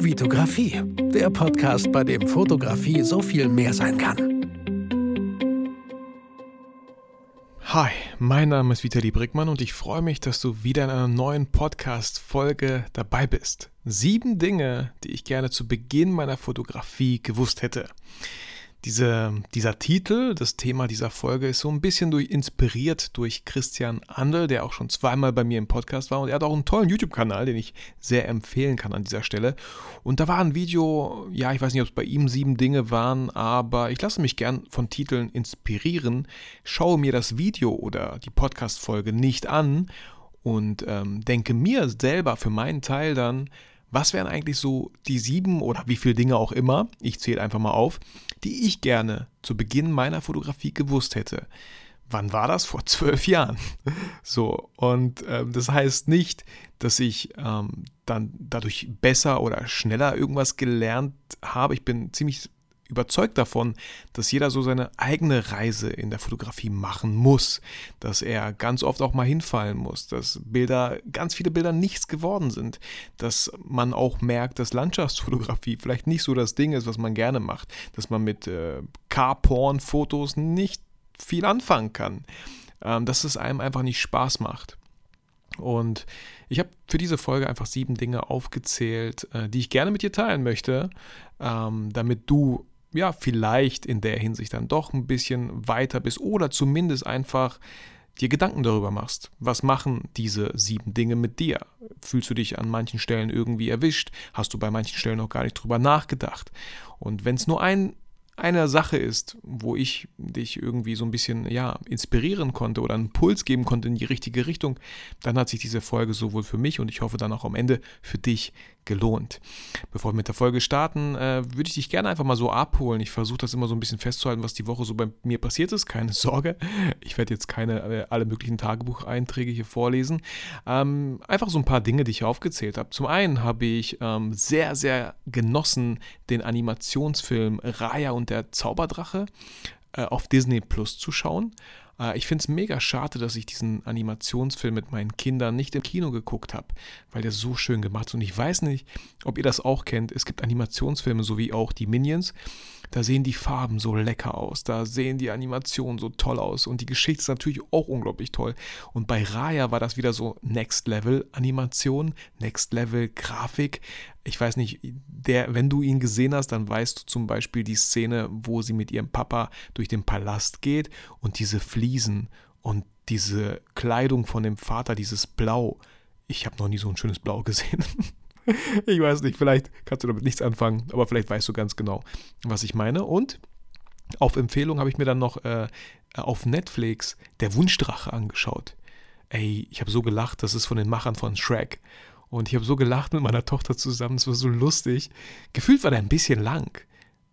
Vitografie, der Podcast, bei dem Fotografie so viel mehr sein kann. Hi, mein Name ist Vitali Brickmann und ich freue mich, dass du wieder in einer neuen Podcast-Folge dabei bist. Sieben Dinge, die ich gerne zu Beginn meiner Fotografie gewusst hätte. Diese, dieser Titel, das Thema dieser Folge ist so ein bisschen durch, inspiriert durch Christian Andel, der auch schon zweimal bei mir im Podcast war und er hat auch einen tollen YouTube-Kanal, den ich sehr empfehlen kann an dieser Stelle. Und da war ein Video, ja, ich weiß nicht, ob es bei ihm sieben Dinge waren, aber ich lasse mich gern von Titeln inspirieren, schaue mir das Video oder die Podcast-Folge nicht an und ähm, denke mir selber für meinen Teil dann, was wären eigentlich so die sieben oder wie viele Dinge auch immer, ich zähle einfach mal auf, die ich gerne zu Beginn meiner Fotografie gewusst hätte. Wann war das? Vor zwölf Jahren. So, und ähm, das heißt nicht, dass ich ähm, dann dadurch besser oder schneller irgendwas gelernt habe. Ich bin ziemlich überzeugt davon, dass jeder so seine eigene Reise in der Fotografie machen muss, dass er ganz oft auch mal hinfallen muss, dass Bilder, ganz viele Bilder nichts geworden sind, dass man auch merkt, dass Landschaftsfotografie vielleicht nicht so das Ding ist, was man gerne macht, dass man mit äh, Car-Porn-Fotos nicht viel anfangen kann, ähm, dass es einem einfach nicht Spaß macht. Und ich habe für diese Folge einfach sieben Dinge aufgezählt, äh, die ich gerne mit dir teilen möchte, ähm, damit du ja, vielleicht in der Hinsicht dann doch ein bisschen weiter bist oder zumindest einfach dir Gedanken darüber machst. Was machen diese sieben Dinge mit dir? Fühlst du dich an manchen Stellen irgendwie erwischt? Hast du bei manchen Stellen noch gar nicht drüber nachgedacht? Und wenn es nur ein eine Sache ist, wo ich dich irgendwie so ein bisschen ja, inspirieren konnte oder einen Puls geben konnte in die richtige Richtung, dann hat sich diese Folge sowohl für mich und ich hoffe dann auch am Ende für dich gelohnt. Bevor wir mit der Folge starten, äh, würde ich dich gerne einfach mal so abholen. Ich versuche das immer so ein bisschen festzuhalten, was die Woche so bei mir passiert ist. Keine Sorge, ich werde jetzt keine äh, alle möglichen Tagebucheinträge hier vorlesen. Ähm, einfach so ein paar Dinge, die ich aufgezählt habe. Zum einen habe ich ähm, sehr, sehr genossen den Animationsfilm Raya und der Zauberdrache äh, auf Disney Plus zu schauen. Äh, ich finde es mega schade, dass ich diesen Animationsfilm mit meinen Kindern nicht im Kino geguckt habe, weil der so schön gemacht ist. Und ich weiß nicht, ob ihr das auch kennt. Es gibt Animationsfilme, so wie auch die Minions. Da sehen die Farben so lecker aus, da sehen die Animationen so toll aus und die Geschichte ist natürlich auch unglaublich toll. Und bei Raya war das wieder so Next Level Animation, Next Level Grafik. Ich weiß nicht, der, wenn du ihn gesehen hast, dann weißt du zum Beispiel die Szene, wo sie mit ihrem Papa durch den Palast geht und diese Fliesen und diese Kleidung von dem Vater, dieses Blau. Ich habe noch nie so ein schönes Blau gesehen. ich weiß nicht, vielleicht kannst du damit nichts anfangen, aber vielleicht weißt du ganz genau, was ich meine. Und auf Empfehlung habe ich mir dann noch äh, auf Netflix Der Wunschdrache angeschaut. Ey, ich habe so gelacht, das ist von den Machern von Shrek. Und ich habe so gelacht mit meiner Tochter zusammen, es war so lustig. Gefühlt war der ein bisschen lang.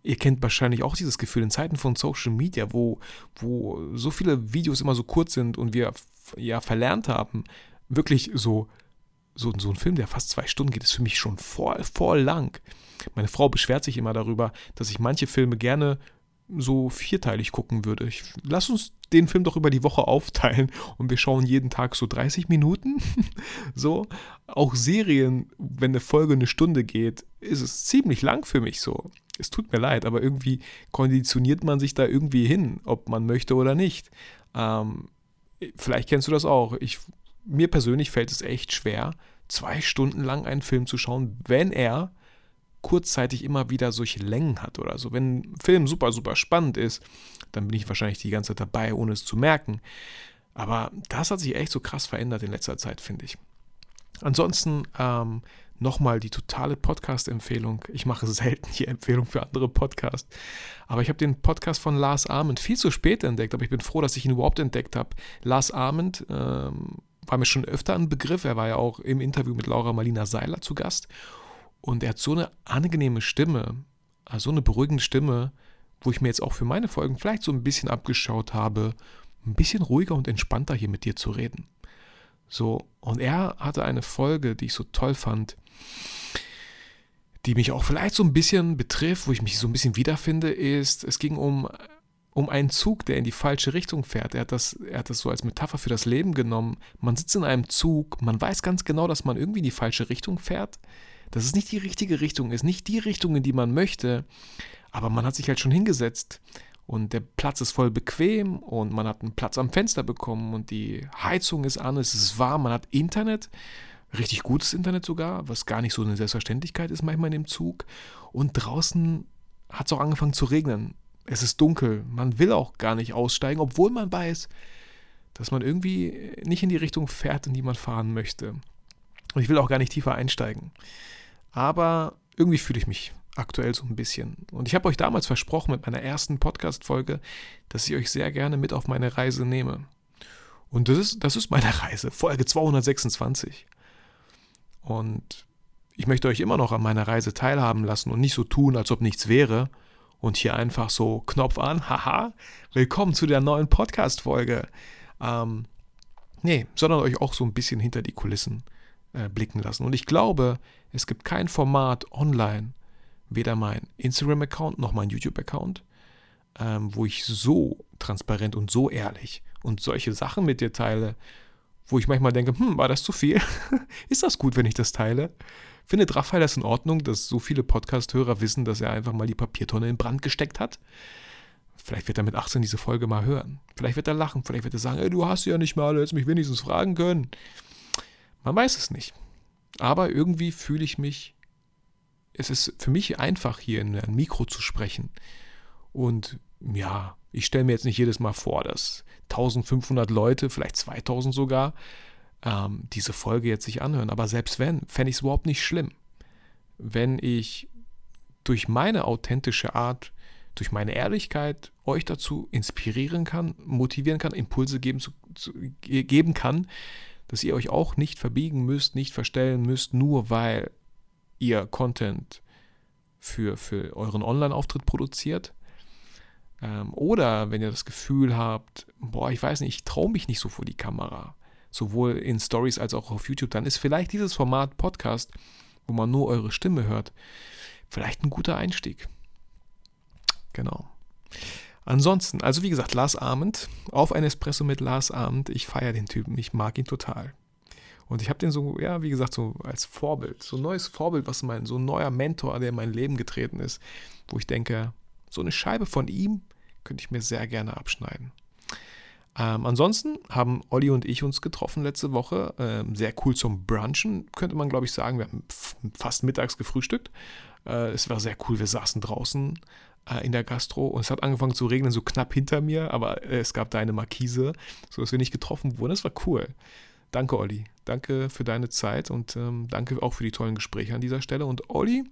Ihr kennt wahrscheinlich auch dieses Gefühl in Zeiten von Social Media, wo, wo so viele Videos immer so kurz sind und wir ja verlernt haben, wirklich so so, so ein Film, der fast zwei Stunden geht, ist für mich schon voll, voll lang. Meine Frau beschwert sich immer darüber, dass ich manche Filme gerne so vierteilig gucken würde. Ich, lass uns den Film doch über die Woche aufteilen und wir schauen jeden Tag so 30 Minuten. so. Auch Serien, wenn eine Folge eine Stunde geht, ist es ziemlich lang für mich so. Es tut mir leid, aber irgendwie konditioniert man sich da irgendwie hin, ob man möchte oder nicht. Ähm, vielleicht kennst du das auch. Ich mir persönlich fällt es echt schwer, zwei Stunden lang einen Film zu schauen, wenn er kurzzeitig immer wieder solche Längen hat oder so. Wenn ein Film super, super spannend ist, dann bin ich wahrscheinlich die ganze Zeit dabei, ohne es zu merken. Aber das hat sich echt so krass verändert in letzter Zeit, finde ich. Ansonsten ähm, nochmal die totale Podcast-Empfehlung. Ich mache selten hier Empfehlungen für andere Podcasts. Aber ich habe den Podcast von Lars Arment viel zu spät entdeckt, aber ich bin froh, dass ich ihn überhaupt entdeckt habe. Lars Arment ähm, war mir schon öfter ein Begriff. Er war ja auch im Interview mit Laura Marlina Seiler zu Gast. Und er hat so eine angenehme Stimme, also so eine beruhigende Stimme, wo ich mir jetzt auch für meine Folgen vielleicht so ein bisschen abgeschaut habe, ein bisschen ruhiger und entspannter hier mit dir zu reden. So, und er hatte eine Folge, die ich so toll fand, die mich auch vielleicht so ein bisschen betrifft, wo ich mich so ein bisschen wiederfinde, ist, es ging um um einen Zug, der in die falsche Richtung fährt. Er hat, das, er hat das so als Metapher für das Leben genommen. Man sitzt in einem Zug, man weiß ganz genau, dass man irgendwie in die falsche Richtung fährt. dass es nicht die richtige Richtung ist, nicht die Richtung, in die man möchte, aber man hat sich halt schon hingesetzt und der Platz ist voll bequem und man hat einen Platz am Fenster bekommen und die Heizung ist an, es ist warm, man hat Internet, richtig gutes Internet sogar, was gar nicht so eine Selbstverständlichkeit ist manchmal in dem Zug und draußen hat es auch angefangen zu regnen. Es ist dunkel, man will auch gar nicht aussteigen, obwohl man weiß, dass man irgendwie nicht in die Richtung fährt, in die man fahren möchte. Und ich will auch gar nicht tiefer einsteigen. Aber irgendwie fühle ich mich aktuell so ein bisschen. Und ich habe euch damals versprochen mit meiner ersten Podcast-Folge, dass ich euch sehr gerne mit auf meine Reise nehme. Und das ist, das ist meine Reise, Folge 226. Und ich möchte euch immer noch an meiner Reise teilhaben lassen und nicht so tun, als ob nichts wäre. Und hier einfach so Knopf an, haha, willkommen zu der neuen Podcast-Folge. Ähm, nee, sondern euch auch so ein bisschen hinter die Kulissen äh, blicken lassen. Und ich glaube, es gibt kein Format online, weder mein Instagram-Account noch mein YouTube-Account, ähm, wo ich so transparent und so ehrlich und solche Sachen mit dir teile, wo ich manchmal denke, hm, war das zu viel? Ist das gut, wenn ich das teile? Findet Raphael das in Ordnung, dass so viele Podcast-Hörer wissen, dass er einfach mal die Papiertonne in Brand gesteckt hat? Vielleicht wird er mit 18 diese Folge mal hören. Vielleicht wird er lachen, vielleicht wird er sagen, ey, du hast ja nicht mal, du hättest mich wenigstens fragen können. Man weiß es nicht. Aber irgendwie fühle ich mich es ist für mich einfach, hier in ein Mikro zu sprechen. Und ja, ich stelle mir jetzt nicht jedes Mal vor, dass 1500 Leute, vielleicht 2000 sogar, ähm, diese Folge jetzt sich anhören. Aber selbst wenn, fände ich es überhaupt nicht schlimm. Wenn ich durch meine authentische Art, durch meine Ehrlichkeit euch dazu inspirieren kann, motivieren kann, Impulse geben, zu, zu, geben kann, dass ihr euch auch nicht verbiegen müsst, nicht verstellen müsst, nur weil ihr Content für, für euren Online-Auftritt produziert. Ähm, oder wenn ihr das Gefühl habt, boah, ich weiß nicht, ich traue mich nicht so vor die Kamera, sowohl in Stories als auch auf YouTube, dann ist vielleicht dieses Format Podcast, wo man nur eure Stimme hört, vielleicht ein guter Einstieg. Genau. Ansonsten, also wie gesagt, Lars Abend, auf ein Espresso mit Lars Abend, ich feiere den Typen, ich mag ihn total. Und ich habe den so, ja, wie gesagt, so als Vorbild, so ein neues Vorbild, was mein, so ein neuer Mentor, der in mein Leben getreten ist, wo ich denke, so eine Scheibe von ihm könnte ich mir sehr gerne abschneiden. Ähm, ansonsten haben Olli und ich uns getroffen letzte Woche. Ähm, sehr cool zum Brunchen, könnte man, glaube ich, sagen. Wir haben fast mittags gefrühstückt. Äh, es war sehr cool. Wir saßen draußen äh, in der Gastro und es hat angefangen zu regnen, so knapp hinter mir, aber äh, es gab da eine Markise, sodass wir nicht getroffen wurden. Das war cool. Danke, Olli. Danke für deine Zeit und ähm, danke auch für die tollen Gespräche an dieser Stelle. Und Olli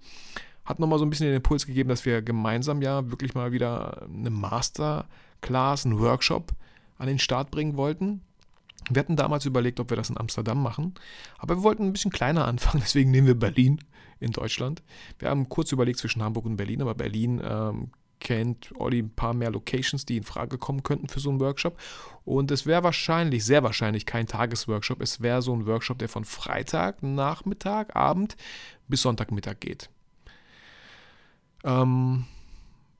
hat nochmal so ein bisschen den Impuls gegeben, dass wir gemeinsam ja wirklich mal wieder eine Masterclass, einen Workshop an den Start bringen wollten. Wir hatten damals überlegt, ob wir das in Amsterdam machen, aber wir wollten ein bisschen kleiner anfangen, deswegen nehmen wir Berlin in Deutschland. Wir haben kurz überlegt zwischen Hamburg und Berlin, aber Berlin ähm, kennt Olli ein paar mehr Locations, die in Frage kommen könnten für so einen Workshop. Und es wäre wahrscheinlich, sehr wahrscheinlich kein Tagesworkshop. Es wäre so ein Workshop, der von Freitag, Nachmittag, Abend bis Sonntagmittag geht. Ähm,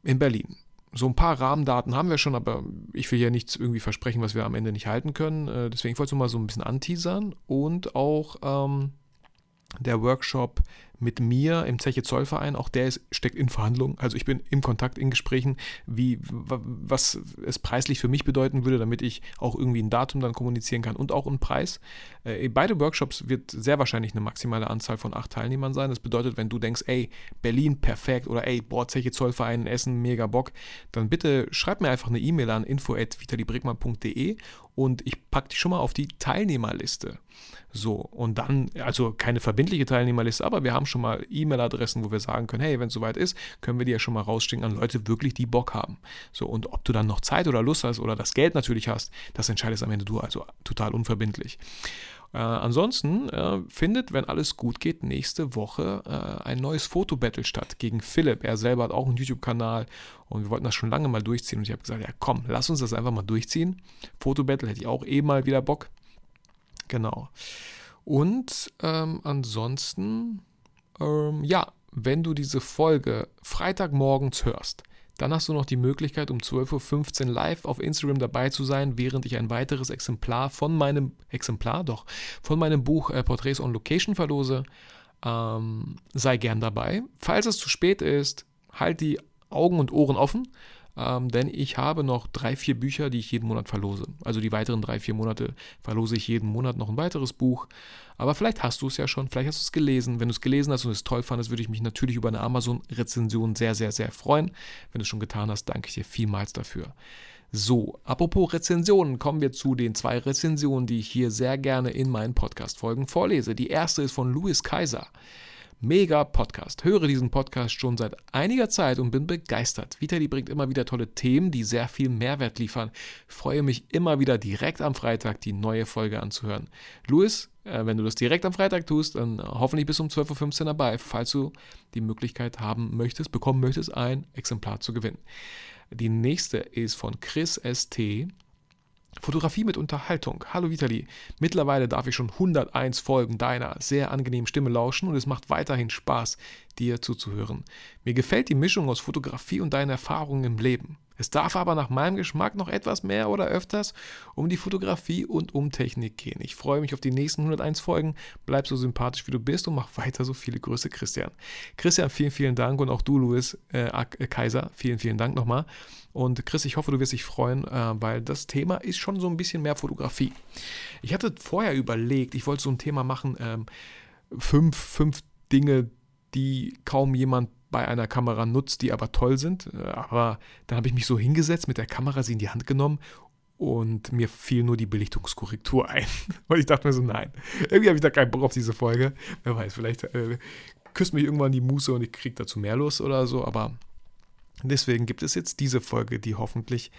in Berlin. So ein paar Rahmendaten haben wir schon, aber ich will ja nichts irgendwie versprechen, was wir am Ende nicht halten können. Äh, deswegen wollte ich mal so ein bisschen anteasern und auch ähm, der Workshop mit mir im Zeche Zollverein, auch der ist, steckt in Verhandlungen. Also ich bin im Kontakt, in Gesprächen, wie, was es preislich für mich bedeuten würde, damit ich auch irgendwie ein Datum dann kommunizieren kann und auch einen Preis. Äh, beide Workshops wird sehr wahrscheinlich eine maximale Anzahl von acht Teilnehmern sein. Das bedeutet, wenn du denkst, ey, Berlin perfekt oder ey, boah, Zeche Zollverein, Essen, mega Bock, dann bitte schreib mir einfach eine E-Mail an info.vitalibrickmann.de und ich packe dich schon mal auf die Teilnehmerliste. So, und dann, also keine verbindliche Teilnehmerliste, aber wir haben schon mal E-Mail-Adressen, wo wir sagen können, hey, wenn es soweit ist, können wir die ja schon mal rausschicken an Leute wirklich, die Bock haben. So, und ob du dann noch Zeit oder Lust hast oder das Geld natürlich hast, das entscheidest am Ende du, also total unverbindlich. Äh, ansonsten äh, findet, wenn alles gut geht, nächste Woche äh, ein neues Fotobattle statt gegen Philipp. Er selber hat auch einen YouTube-Kanal und wir wollten das schon lange mal durchziehen. Und ich habe gesagt, ja komm, lass uns das einfach mal durchziehen. Fotobattle hätte ich auch eh mal wieder Bock. Genau. Und ähm, ansonsten, ähm, ja, wenn du diese Folge Freitagmorgens hörst, dann hast du noch die Möglichkeit, um 12.15 Uhr live auf Instagram dabei zu sein, während ich ein weiteres Exemplar von meinem Exemplar, doch, von meinem Buch äh, Portraits on Location verlose. ähm, sei gern dabei. Falls es zu spät ist, halt die Augen und Ohren offen ähm, denn ich habe noch drei, vier Bücher, die ich jeden Monat verlose. Also die weiteren drei, vier Monate verlose ich jeden Monat noch ein weiteres Buch. Aber vielleicht hast du es ja schon, vielleicht hast du es gelesen. Wenn du es gelesen hast und es toll fandest, würde ich mich natürlich über eine Amazon-Rezension sehr, sehr, sehr freuen. Wenn du es schon getan hast, danke ich dir vielmals dafür. So, apropos Rezensionen, kommen wir zu den zwei Rezensionen, die ich hier sehr gerne in meinen Podcast-Folgen vorlese. Die erste ist von Louis Kaiser. Mega Podcast. Höre diesen Podcast schon seit einiger Zeit und bin begeistert. Vitali bringt immer wieder tolle Themen, die sehr viel Mehrwert liefern. freue mich immer wieder direkt am Freitag die neue Folge anzuhören. Louis, äh, wenn du das direkt am Freitag tust, dann hoffentlich bis um 12.15 Uhr dabei, falls du die Möglichkeit haben möchtest, bekommen möchtest, ein Exemplar zu gewinnen. Die nächste ist von Chris ST. Fotografie mit Unterhaltung. Hallo Vitali. Mittlerweile darf ich schon 101 Folgen deiner sehr angenehmen Stimme lauschen und es macht weiterhin Spaß, dir zuzuhören. Mir gefällt die Mischung aus Fotografie und deinen Erfahrungen im Leben. Es darf aber nach meinem Geschmack noch etwas mehr oder öfters um die Fotografie und um Technik gehen. Ich freue mich auf die nächsten 101 Folgen. Bleib so sympathisch, wie du bist und mach weiter so viele Grüße, Christian. Christian, vielen, vielen Dank und auch du, Louis äh, äh Kaiser, vielen, vielen Dank nochmal. Und Chris, ich hoffe, du wirst dich freuen, äh, weil das Thema ist schon so ein bisschen mehr Fotografie. Ich hatte vorher überlegt, ich wollte so ein Thema machen, ähm, fünf, fünf Dinge, die kaum jemand bei einer Kamera nutzt, die aber toll sind. Äh, aber dann habe ich mich so hingesetzt, mit der Kamera sie in die Hand genommen und mir fiel nur die Belichtungskorrektur ein. Und ich dachte mir so, nein, irgendwie habe ich da keinen Bock auf diese Folge. Wer weiß, vielleicht äh, küsst mich irgendwann die Muße und ich kriege dazu mehr Lust oder so, aber deswegen gibt es jetzt diese Folge, die hoffentlich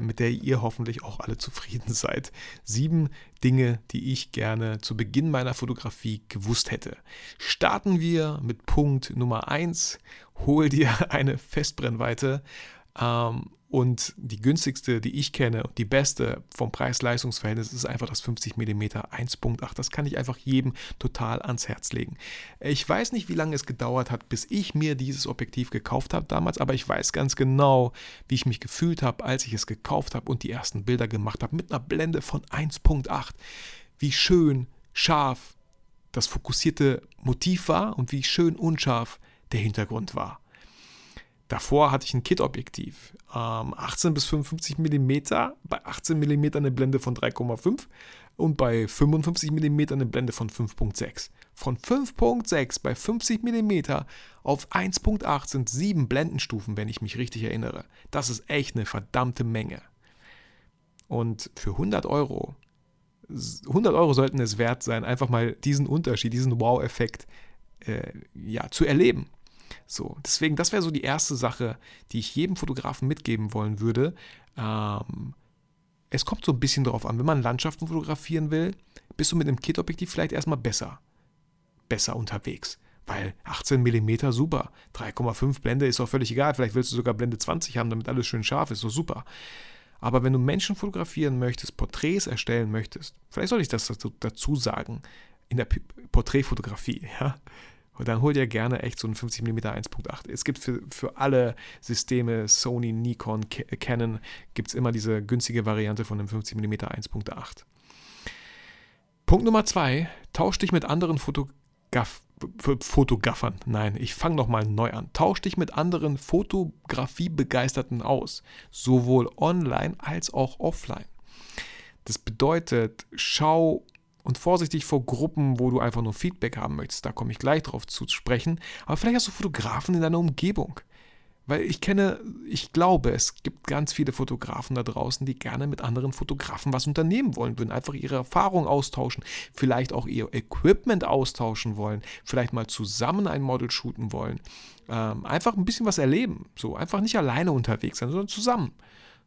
mit der ihr hoffentlich auch alle zufrieden seid. Sieben Dinge, die ich gerne zu Beginn meiner Fotografie gewusst hätte. Starten wir mit Punkt Nummer 1. Hol dir eine Festbrennweite. Ähm, und die günstigste, die ich kenne und die beste vom Preis-Leistungs-Verhältnis ist einfach das 50 mm 1.8. Das kann ich einfach jedem total ans Herz legen. Ich weiß nicht, wie lange es gedauert hat, bis ich mir dieses Objektiv gekauft habe damals, aber ich weiß ganz genau, wie ich mich gefühlt habe, als ich es gekauft habe und die ersten Bilder gemacht habe mit einer Blende von 1.8. Wie schön, scharf das fokussierte Motiv war und wie schön unscharf der Hintergrund war. Davor hatte ich ein Kit-Objektiv, ähm, 18 bis 55 mm, bei 18 mm eine Blende von 3,5 und bei 55 mm eine Blende von 5.6. Von 5.6 bei 50 mm auf 1.8 sind sieben Blendenstufen, wenn ich mich richtig erinnere. Das ist echt eine verdammte Menge. Und für 100 Euro, 100 Euro sollten es wert sein, einfach mal diesen Unterschied, diesen Wow-Effekt äh, ja, zu erleben. So, deswegen, das wäre so die erste Sache, die ich jedem Fotografen mitgeben wollen würde. Ähm, es kommt so ein bisschen darauf an, wenn man Landschaften fotografieren will, bist du mit einem Kit-Objektiv vielleicht erstmal besser, besser unterwegs. Weil 18 mm super, 3,5 Blende ist auch völlig egal. Vielleicht willst du sogar Blende 20 haben, damit alles schön scharf ist, so super. Aber wenn du Menschen fotografieren möchtest, Porträts erstellen möchtest, vielleicht soll ich das dazu sagen, in der Porträtfotografie, ja, und dann hol dir gerne echt so einen 50mm 1.8. Es gibt für, für alle Systeme, Sony, Nikon, Canon, gibt es immer diese günstige Variante von einem 50mm 1.8. Punkt Nummer zwei, tausch dich mit anderen Fotograf Fotograffern. Nein, ich fange nochmal neu an. Tausch dich mit anderen Fotografiebegeisterten aus, sowohl online als auch offline. Das bedeutet, schau und vorsichtig vor Gruppen, wo du einfach nur Feedback haben möchtest. Da komme ich gleich drauf zu sprechen. Aber vielleicht hast du Fotografen in deiner Umgebung. Weil ich kenne, ich glaube, es gibt ganz viele Fotografen da draußen, die gerne mit anderen Fotografen was unternehmen wollen würden. Einfach ihre Erfahrung austauschen, vielleicht auch ihr Equipment austauschen wollen, vielleicht mal zusammen ein Model shooten wollen. Ähm, einfach ein bisschen was erleben. So, einfach nicht alleine unterwegs sein, sondern zusammen.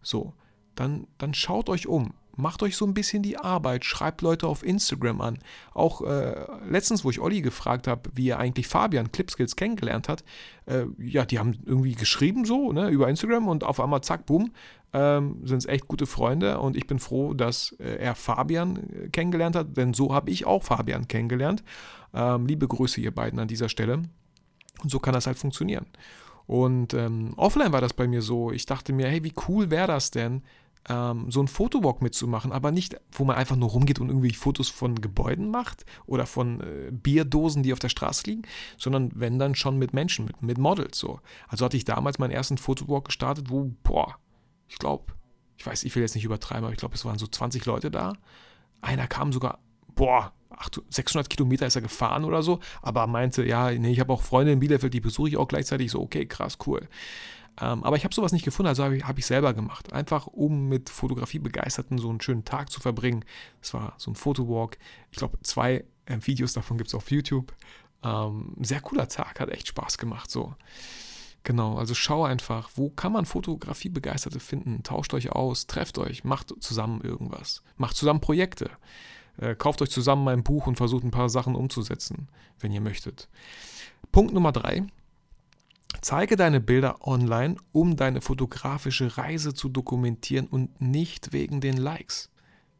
So, dann, dann schaut euch um macht euch so ein bisschen die Arbeit, schreibt Leute auf Instagram an. Auch äh, letztens, wo ich Olli gefragt habe, wie er eigentlich Fabian Clipskills kennengelernt hat, äh, ja, die haben irgendwie geschrieben so, ne, über Instagram und auf einmal zack, boom, ähm, sind es echt gute Freunde und ich bin froh, dass äh, er Fabian äh, kennengelernt hat, denn so habe ich auch Fabian kennengelernt. Ähm, liebe Grüße ihr beiden an dieser Stelle. Und so kann das halt funktionieren. Und ähm, offline war das bei mir so. Ich dachte mir, hey, wie cool wäre das denn, ähm, so ein Fotowalk mitzumachen, aber nicht, wo man einfach nur rumgeht und irgendwie Fotos von Gebäuden macht oder von äh, Bierdosen, die auf der Straße liegen, sondern wenn dann schon mit Menschen, mit, mit Models so. Also hatte ich damals meinen ersten Fotowalk gestartet, wo, boah, ich glaube, ich weiß, ich will jetzt nicht übertreiben, aber ich glaube, es waren so 20 Leute da. Einer kam sogar, boah, 600 Kilometer ist er gefahren oder so, aber meinte, ja, nee, ich habe auch Freunde in Bielefeld, die besuche ich auch gleichzeitig. So, okay, krass, cool. Ähm, aber ich habe sowas nicht gefunden, also habe ich, hab ich selber gemacht. Einfach um mit Fotografie-Begeisterten so einen schönen Tag zu verbringen. Es war so ein Fotowalk. Ich glaube, zwei äh, Videos davon gibt es auf YouTube. Ähm, sehr cooler Tag, hat echt Spaß gemacht. So. Genau, also schau einfach, wo kann man Fotografie-Begeisterte finden? Tauscht euch aus, trefft euch, macht zusammen irgendwas. Macht zusammen Projekte. Äh, kauft euch zusammen mein Buch und versucht ein paar Sachen umzusetzen, wenn ihr möchtet. Punkt Nummer drei. Zeige deine Bilder online, um deine fotografische Reise zu dokumentieren und nicht wegen den Likes.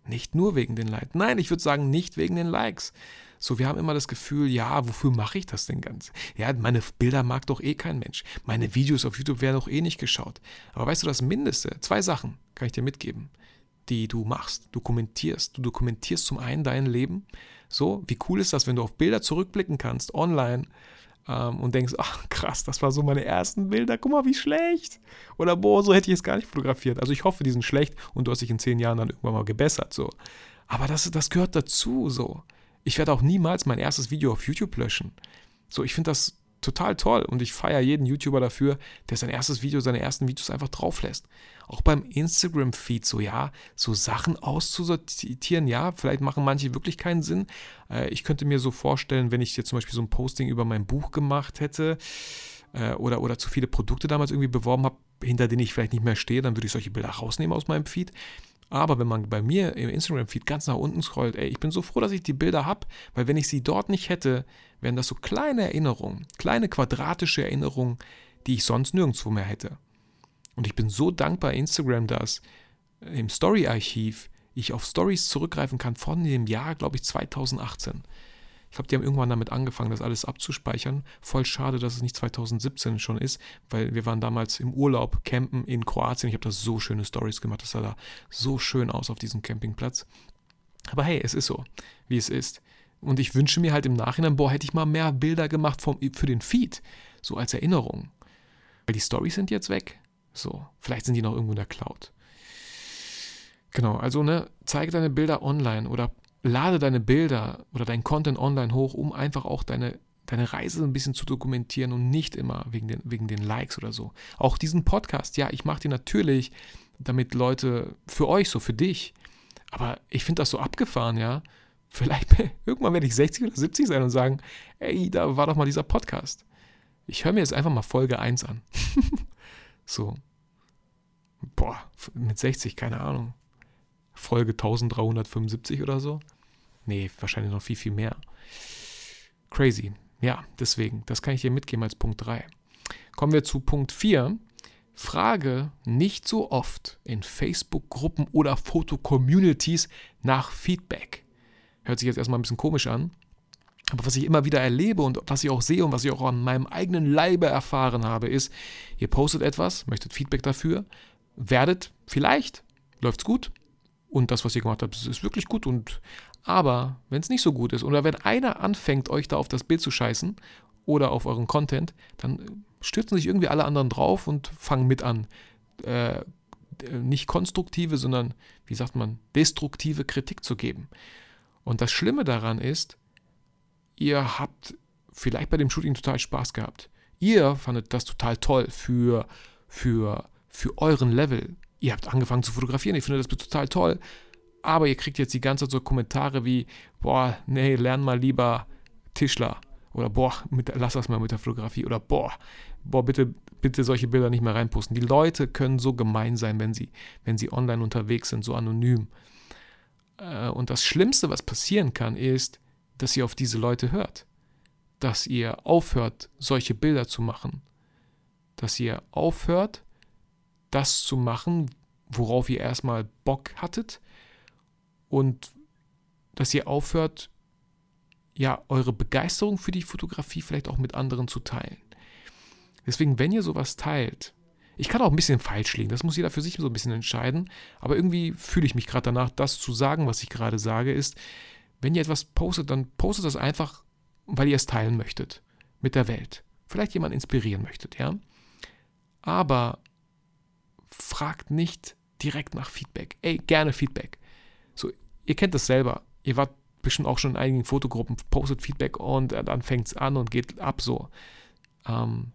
Nicht nur wegen den Likes. Nein, ich würde sagen, nicht wegen den Likes. So, wir haben immer das Gefühl, ja, wofür mache ich das denn ganz? Ja, meine Bilder mag doch eh kein Mensch. Meine Videos auf YouTube werden doch eh nicht geschaut. Aber weißt du, das Mindeste, zwei Sachen kann ich dir mitgeben die du machst. Du kommentierst. Du dokumentierst zum einen dein Leben. So, wie cool ist das, wenn du auf Bilder zurückblicken kannst, online, ähm, und denkst, ach krass, das war so meine ersten Bilder, guck mal, wie schlecht. Oder boah, so hätte ich es gar nicht fotografiert. Also ich hoffe, die sind schlecht und du hast dich in zehn Jahren dann irgendwann mal gebessert. So. Aber das, das gehört dazu. So. Ich werde auch niemals mein erstes Video auf YouTube löschen. So, ich finde das total toll und ich feiere jeden YouTuber dafür, der sein erstes Video, seine ersten Videos einfach drauf lässt. Auch beim Instagram-Feed so, ja, so Sachen auszusortieren, ja, vielleicht machen manche wirklich keinen Sinn. Äh, ich könnte mir so vorstellen, wenn ich jetzt zum Beispiel so ein Posting über mein Buch gemacht hätte äh, oder, oder zu viele Produkte damals irgendwie beworben habe, hinter denen ich vielleicht nicht mehr stehe, dann würde ich solche Bilder rausnehmen aus meinem Feed. Aber wenn man bei mir im Instagram-Feed ganz nach unten scrollt, ey, ich bin so froh, dass ich die Bilder habe, weil wenn ich sie dort nicht hätte, wären das so kleine Erinnerungen, kleine quadratische Erinnerungen, die ich sonst nirgendwo mehr hätte. Und ich bin so dankbar Instagram, dass im Story-Archiv ich auf Stories zurückgreifen kann von dem Jahr, glaube ich, 2018. Ich glaube, die haben irgendwann damit angefangen, das alles abzuspeichern. Voll schade, dass es nicht 2017 schon ist, weil wir waren damals im Urlaub campen in Kroatien. Ich habe da so schöne Stories gemacht. Das sah da so schön aus auf diesem Campingplatz. Aber hey, es ist so, wie es ist. Und ich wünsche mir halt im Nachhinein, boah, hätte ich mal mehr Bilder gemacht vom, für den Feed, so als Erinnerung. Weil die Stories sind jetzt weg. So, vielleicht sind die noch irgendwo in der Cloud. Genau, also ne, zeige deine Bilder online oder lade deine Bilder oder dein Content online hoch, um einfach auch deine, deine Reise ein bisschen zu dokumentieren und nicht immer wegen den, wegen den Likes oder so. Auch diesen Podcast, ja, ich mache den natürlich, damit Leute für euch, so für dich. Aber ich finde das so abgefahren, ja. Vielleicht irgendwann werde ich 60 oder 70 sein und sagen, ey, da war doch mal dieser Podcast. Ich höre mir jetzt einfach mal Folge 1 an. so. Boah, mit 60, keine Ahnung. Folge 1375 oder so. Nee, wahrscheinlich noch viel, viel mehr. Crazy. Ja, deswegen, das kann ich dir mitgeben als Punkt 3. Kommen wir zu Punkt 4. Frage nicht so oft in Facebook-Gruppen oder Foto-Communities nach Feedback. Hört sich jetzt erstmal ein bisschen komisch an. Aber was ich immer wieder erlebe und was ich auch sehe und was ich auch an meinem eigenen Leibe erfahren habe, ist, ihr postet etwas, möchtet Feedback dafür, werdet vielleicht, läuft's gut, und das, was ihr gemacht habt, ist wirklich gut. Und aber wenn es nicht so gut ist oder wenn einer anfängt, euch da auf das Bild zu scheißen oder auf euren Content, dann stürzen sich irgendwie alle anderen drauf und fangen mit an. Äh, nicht konstruktive, sondern, wie sagt man, destruktive Kritik zu geben. Und das Schlimme daran ist, ihr habt vielleicht bei dem Shooting total Spaß gehabt. Ihr fandet das total toll für, für, für euren Level ihr habt angefangen zu fotografieren, ich finde das total toll, aber ihr kriegt jetzt die ganze Zeit so Kommentare wie, boah, nee, lern mal lieber Tischler oder boah, mit, lass das mal mit der Fotografie oder boah, boah, bitte, bitte solche Bilder nicht mehr reinposten. Die Leute können so gemein sein, wenn sie, wenn sie online unterwegs sind, so anonym. Äh, und das Schlimmste, was passieren kann, ist, dass ihr auf diese Leute hört. Dass ihr aufhört, solche Bilder zu machen. Dass ihr aufhört, das zu machen, worauf ihr erstmal Bock hattet und dass ihr aufhört, ja, eure Begeisterung für die Fotografie vielleicht auch mit anderen zu teilen. Deswegen, wenn ihr sowas teilt, Ich kann auch ein bisschen falsch liegen, das muss jeder für sich so ein bisschen entscheiden. Aber irgendwie fühle ich mich gerade danach, das zu sagen, was ich gerade sage, ist, wenn ihr etwas postet, dann postet das einfach, weil ihr es teilen möchtet mit der Welt. Vielleicht jemanden inspirieren möchtet, ja. Aber fragt nicht direkt nach Feedback. Ey, gerne Feedback. So, ihr kennt das selber. Ihr wart bestimmt auch schon in einigen Fotogruppen, postet Feedback und dann fängt es an und geht ab so. Ähm,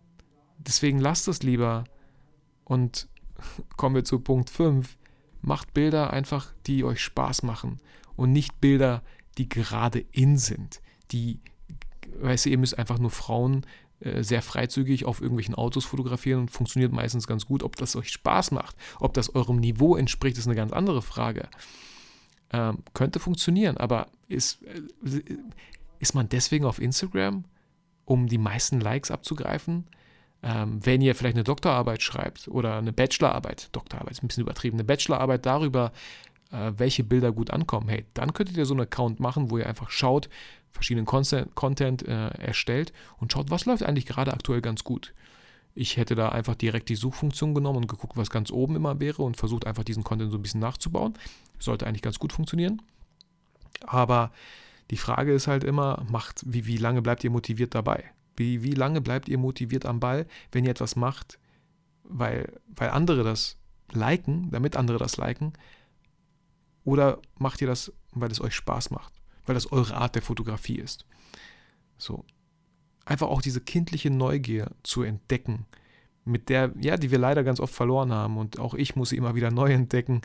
deswegen lasst es lieber. Und kommen wir zu Punkt 5. Macht Bilder einfach, die euch Spaß machen und nicht Bilder, die gerade in sind. Die, weißt du, ihr müsst einfach nur Frauen äh, sehr freizügig auf irgendwelchen Autos fotografieren und funktioniert meistens ganz gut. Ob das euch Spaß macht, ob das eurem Niveau entspricht, ist eine ganz andere Frage. Ähm, könnte funktionieren, aber ist, äh, ist man deswegen auf Instagram, um die meisten Likes abzugreifen? Ähm, wenn ihr vielleicht eine Doktorarbeit schreibt oder eine Bachelorarbeit, Doktorarbeit ist ein bisschen übertrieben, eine Bachelorarbeit darüber, äh, welche Bilder gut ankommen, hey, dann könntet ihr so einen Account machen, wo ihr einfach schaut, verschiedenen Content, Content äh, erstellt und schaut, was läuft eigentlich gerade aktuell ganz gut. Ich hätte da einfach direkt die Suchfunktion genommen und geguckt, was ganz oben immer wäre und versucht einfach diesen Content so ein bisschen nachzubauen. Sollte eigentlich ganz gut funktionieren. Aber die Frage ist halt immer, macht, wie, wie lange bleibt ihr motiviert dabei? Wie, wie lange bleibt ihr motiviert am Ball, wenn ihr etwas macht, weil, weil andere das liken, damit andere das liken? Oder macht ihr das, weil es euch Spaß macht? Weil das eure Art der Fotografie ist? So einfach auch diese kindliche Neugier zu entdecken, mit der, ja, die wir leider ganz oft verloren haben und auch ich muss sie immer wieder neu entdecken,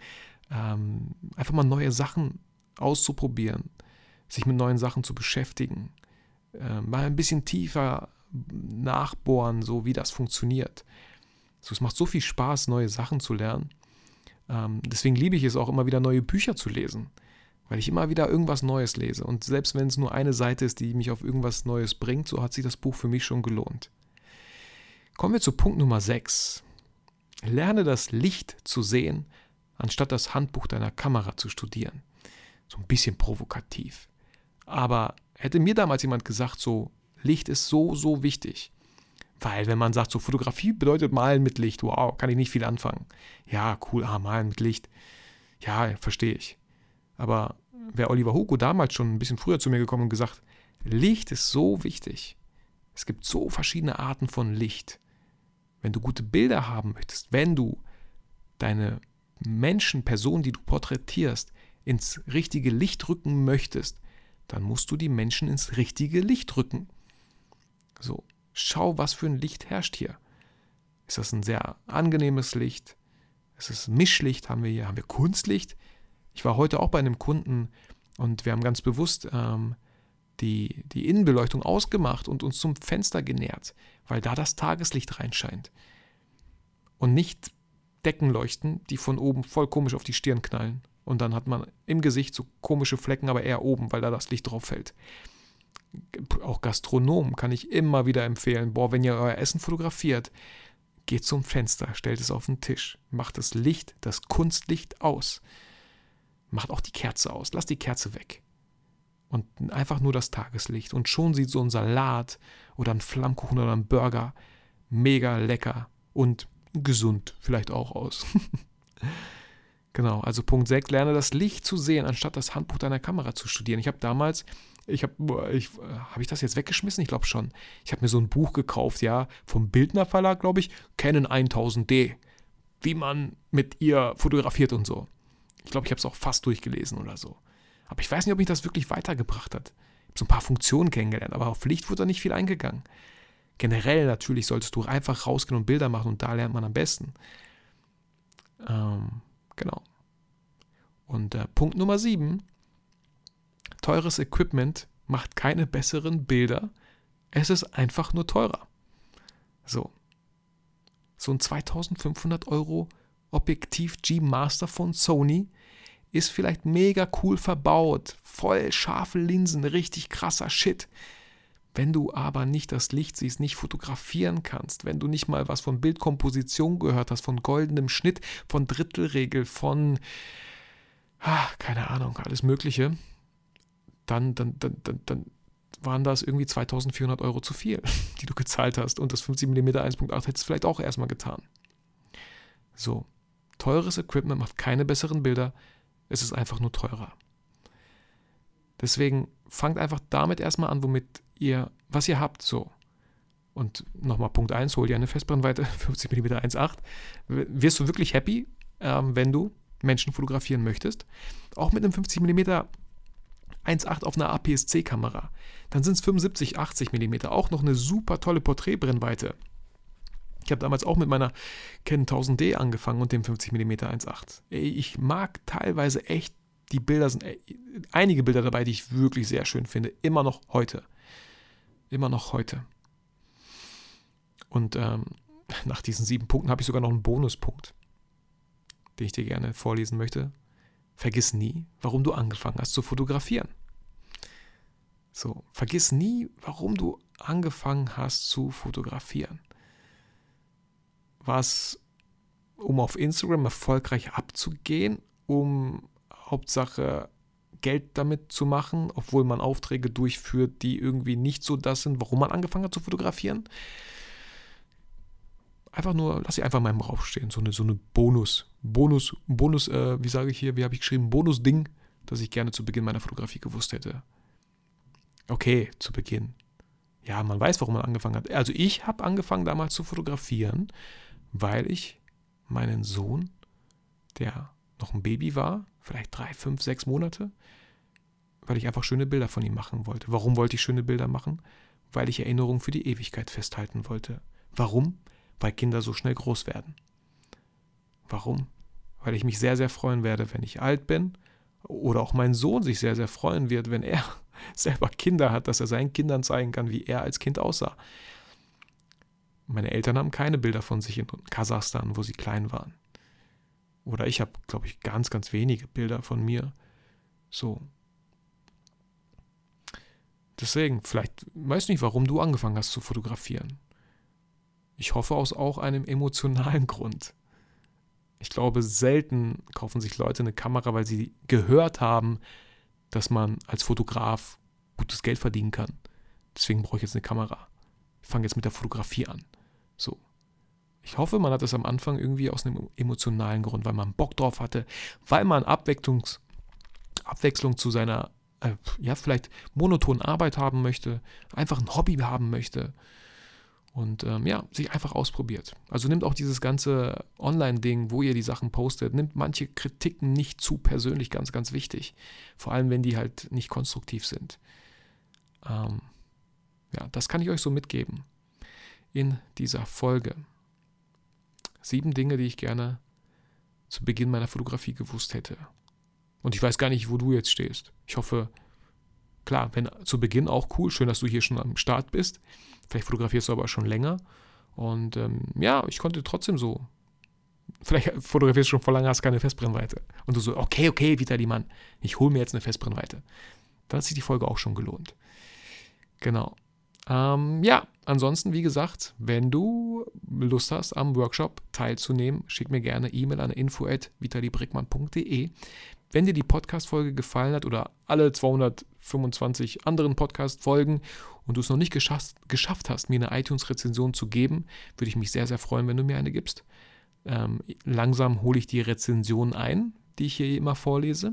ähm, einfach mal neue Sachen auszuprobieren, sich mit neuen Sachen zu beschäftigen, äh, mal ein bisschen tiefer nachbohren, so wie das funktioniert. So, es macht so viel Spaß, neue Sachen zu lernen. Ähm, deswegen liebe ich es auch immer wieder, neue Bücher zu lesen weil ich immer wieder irgendwas Neues lese. Und selbst wenn es nur eine Seite ist, die mich auf irgendwas Neues bringt, so hat sich das Buch für mich schon gelohnt. Kommen wir zu Punkt Nummer 6. Lerne das Licht zu sehen, anstatt das Handbuch deiner Kamera zu studieren. So ein bisschen provokativ. Aber hätte mir damals jemand gesagt, so Licht ist so, so wichtig. Weil wenn man sagt, so Fotografie bedeutet malen mit Licht, wow, kann ich nicht viel anfangen. Ja, cool, ah, malen mit Licht. Ja, verstehe ich. Aber wäre Oliver Hugo damals schon ein bisschen früher zu mir gekommen und gesagt, Licht ist so wichtig. Es gibt so verschiedene Arten von Licht. Wenn du gute Bilder haben möchtest, wenn du deine Menschen, Personen, die du porträtierst, ins richtige Licht rücken möchtest, dann musst du die Menschen ins richtige Licht rücken. So, schau, was für ein Licht herrscht hier. Ist das ein sehr angenehmes Licht? Ist es Mischlicht? Haben wir hier? Haben wir Kunstlicht? Ich war heute auch bei einem Kunden und wir haben ganz bewusst ähm, die, die Innenbeleuchtung ausgemacht und uns zum Fenster genähert, weil da das Tageslicht reinscheint. Und nicht Deckenleuchten, die von oben voll komisch auf die Stirn knallen. Und dann hat man im Gesicht so komische Flecken, aber eher oben, weil da das Licht drauf fällt. Auch Gastronomen kann ich immer wieder empfehlen. Boah, wenn ihr euer Essen fotografiert, geht zum Fenster, stellt es auf den Tisch, macht das Licht, das Kunstlicht aus macht auch die Kerze aus. Lass die Kerze weg. Und einfach nur das Tageslicht. Und schon sieht so ein Salat oder ein Flammkuchen oder ein Burger mega lecker und gesund vielleicht auch aus. genau, also Punkt 6, lerne das Licht zu sehen, anstatt das Handbuch deiner Kamera zu studieren. Ich habe damals, ich habe, ich, habe ich das jetzt weggeschmissen? Ich glaube schon. Ich habe mir so ein Buch gekauft, ja, vom Bildner Verlag, glaube ich, Canon 1000D, wie man mit ihr fotografiert und so. Ich glaube, ich habe es auch fast durchgelesen oder so. Aber ich weiß nicht, ob mich das wirklich weitergebracht hat. Ich habe so ein paar Funktionen kennengelernt, aber auf Licht wurde da nicht viel eingegangen. Generell natürlich solltest du einfach rausgehen und Bilder machen und da lernt man am besten. Ähm, genau. Und äh, Punkt Nummer 7. Teures Equipment macht keine besseren Bilder. Es ist einfach nur teurer. So. So ein 2500 Euro Objektiv G Master von Sony ist vielleicht mega cool verbaut, voll scharfe Linsen, richtig krasser Shit. Wenn du aber nicht das Licht siehst, nicht fotografieren kannst, wenn du nicht mal was von Bildkomposition gehört hast, von goldenem Schnitt, von Drittelregel, von, ah, keine Ahnung, alles Mögliche, dann, dann, dann, dann, dann waren das irgendwie 2400 Euro zu viel, die du gezahlt hast. Und das 50 mm 1.8 hättest du vielleicht auch erstmal getan. So, teures Equipment macht keine besseren Bilder, es ist einfach nur teurer. Deswegen fangt einfach damit erstmal an, womit ihr, was ihr habt, so. Und nochmal Punkt 1, hol dir eine Festbrennweite 50 mm 1.8. Wirst du wirklich happy, ähm, wenn du Menschen fotografieren möchtest? Auch mit einem 50 mm 1.8 auf einer APS-C-Kamera. Dann sind es 75, 80 mm. Auch noch eine super tolle Porträtbrennweite. Ich habe damals auch mit meiner Canon 1000D angefangen und dem 50 mm 1.8. Ich mag teilweise echt die Bilder, sind einige Bilder dabei, die ich wirklich sehr schön finde. Immer noch heute. Immer noch heute. Und ähm, nach diesen sieben Punkten habe ich sogar noch einen Bonuspunkt, den ich dir gerne vorlesen möchte. Vergiss nie, warum du angefangen hast zu fotografieren. So, vergiss nie, warum du angefangen hast zu fotografieren. War es, um auf Instagram erfolgreich abzugehen, um Hauptsache Geld damit zu machen, obwohl man Aufträge durchführt, die irgendwie nicht so das sind, warum man angefangen hat zu fotografieren? einfach nur, lass sie einfach mal im Raum stehen. So eine, so eine Bonus, Bonus, Bonus, äh, wie sage ich hier, wie habe ich geschrieben, Bonus-Ding, das ich gerne zu Beginn meiner Fotografie gewusst hätte. Okay, zu Beginn. Ja, man weiß, warum man angefangen hat. Also ich habe angefangen damals zu fotografieren, weil ich meinen Sohn, der noch ein Baby war, vielleicht drei, fünf, sechs Monate, weil ich einfach schöne Bilder von ihm machen wollte. Warum wollte ich schöne Bilder machen? Weil ich Erinnerungen für die Ewigkeit festhalten wollte. Warum? weil Kinder so schnell groß werden. Warum? Weil ich mich sehr, sehr freuen werde, wenn ich alt bin oder auch mein Sohn sich sehr, sehr freuen wird, wenn er selber Kinder hat, dass er seinen Kindern zeigen kann, wie er als Kind aussah. Meine Eltern haben keine Bilder von sich in Kasachstan, wo sie klein waren. Oder ich habe, glaube ich, ganz, ganz wenige Bilder von mir. So. Deswegen, vielleicht weiß nicht, warum du angefangen hast zu fotografieren. Ich hoffe aus auch einem emotionalen Grund. Ich glaube, selten kaufen sich Leute eine Kamera, weil sie gehört haben, dass man als Fotograf gutes Geld verdienen kann. Deswegen brauche ich jetzt eine Kamera. Ich fange jetzt mit der Fotografie an. So. Ich hoffe, man hat es am Anfang irgendwie aus einem emotionalen Grund, weil man Bock drauf hatte, weil man Abwechslungs Abwechslung zu seiner, äh, ja, vielleicht monotonen Arbeit haben möchte, einfach ein Hobby haben möchte und ähm, ja, sich einfach ausprobiert. Also nimmt auch dieses ganze Online-Ding, wo ihr die Sachen postet, nimmt manche Kritiken nicht zu persönlich, ganz, ganz wichtig. Vor allem, wenn die halt nicht konstruktiv sind. Ähm, ja, das kann ich euch so mitgeben in dieser Folge. Sieben Dinge, die ich gerne zu Beginn meiner Fotografie gewusst hätte. Und ich weiß gar nicht, wo du jetzt stehst. Ich hoffe, klar, wenn zu Beginn auch cool, schön, dass du hier schon am Start bist. Vielleicht fotografierst du aber schon länger. Und ähm, ja, ich konnte trotzdem so. Vielleicht fotografierst du schon vor lange, hast keine Festbrennweite. Und du so, okay, okay, Vitali Mann, ich hole mir jetzt eine Festbrennweite. Dann hat sich die Folge auch schon gelohnt. Genau. Ähm, ja, ansonsten, wie gesagt, wenn du Lust hast, am Workshop teilzunehmen, schick mir gerne E-Mail an info.vitalibrickmann.de. Wenn dir die Podcast-Folge gefallen hat oder alle 225 anderen Podcast-Folgen und du es noch nicht geschafft, geschafft hast, mir eine iTunes-Rezension zu geben, würde ich mich sehr, sehr freuen, wenn du mir eine gibst. Ähm, langsam hole ich die Rezension ein, die ich hier immer vorlese.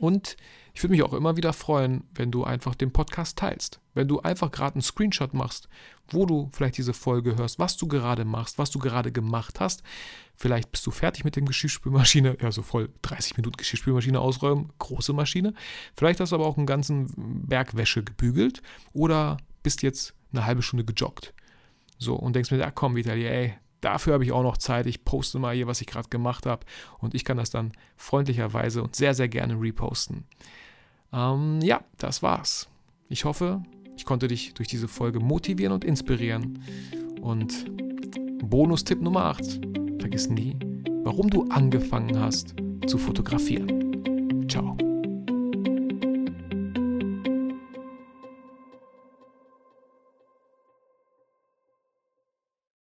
Und ich würde mich auch immer wieder freuen, wenn du einfach den Podcast teilst. Wenn du einfach gerade einen Screenshot machst, wo du vielleicht diese Folge hörst, was du gerade machst, was du gerade gemacht hast. Vielleicht bist du fertig mit dem Geschirrspülmaschine, ja, so voll 30 Minuten Geschirrspülmaschine ausräumen, große Maschine. Vielleicht hast du aber auch einen ganzen Berg Wäsche gebügelt oder bist jetzt eine halbe Stunde gejoggt. So, und denkst mir, ja komm, Vitali, ey, dafür habe ich auch noch Zeit. Ich poste mal hier, was ich gerade gemacht habe. Und ich kann das dann freundlicherweise und sehr, sehr gerne reposten. Ähm, ja, das war's. Ich hoffe, ich konnte dich durch diese Folge motivieren und inspirieren. Und Bonustipp Nummer 8. Vergiss nie, warum du angefangen hast zu fotografieren. Ciao.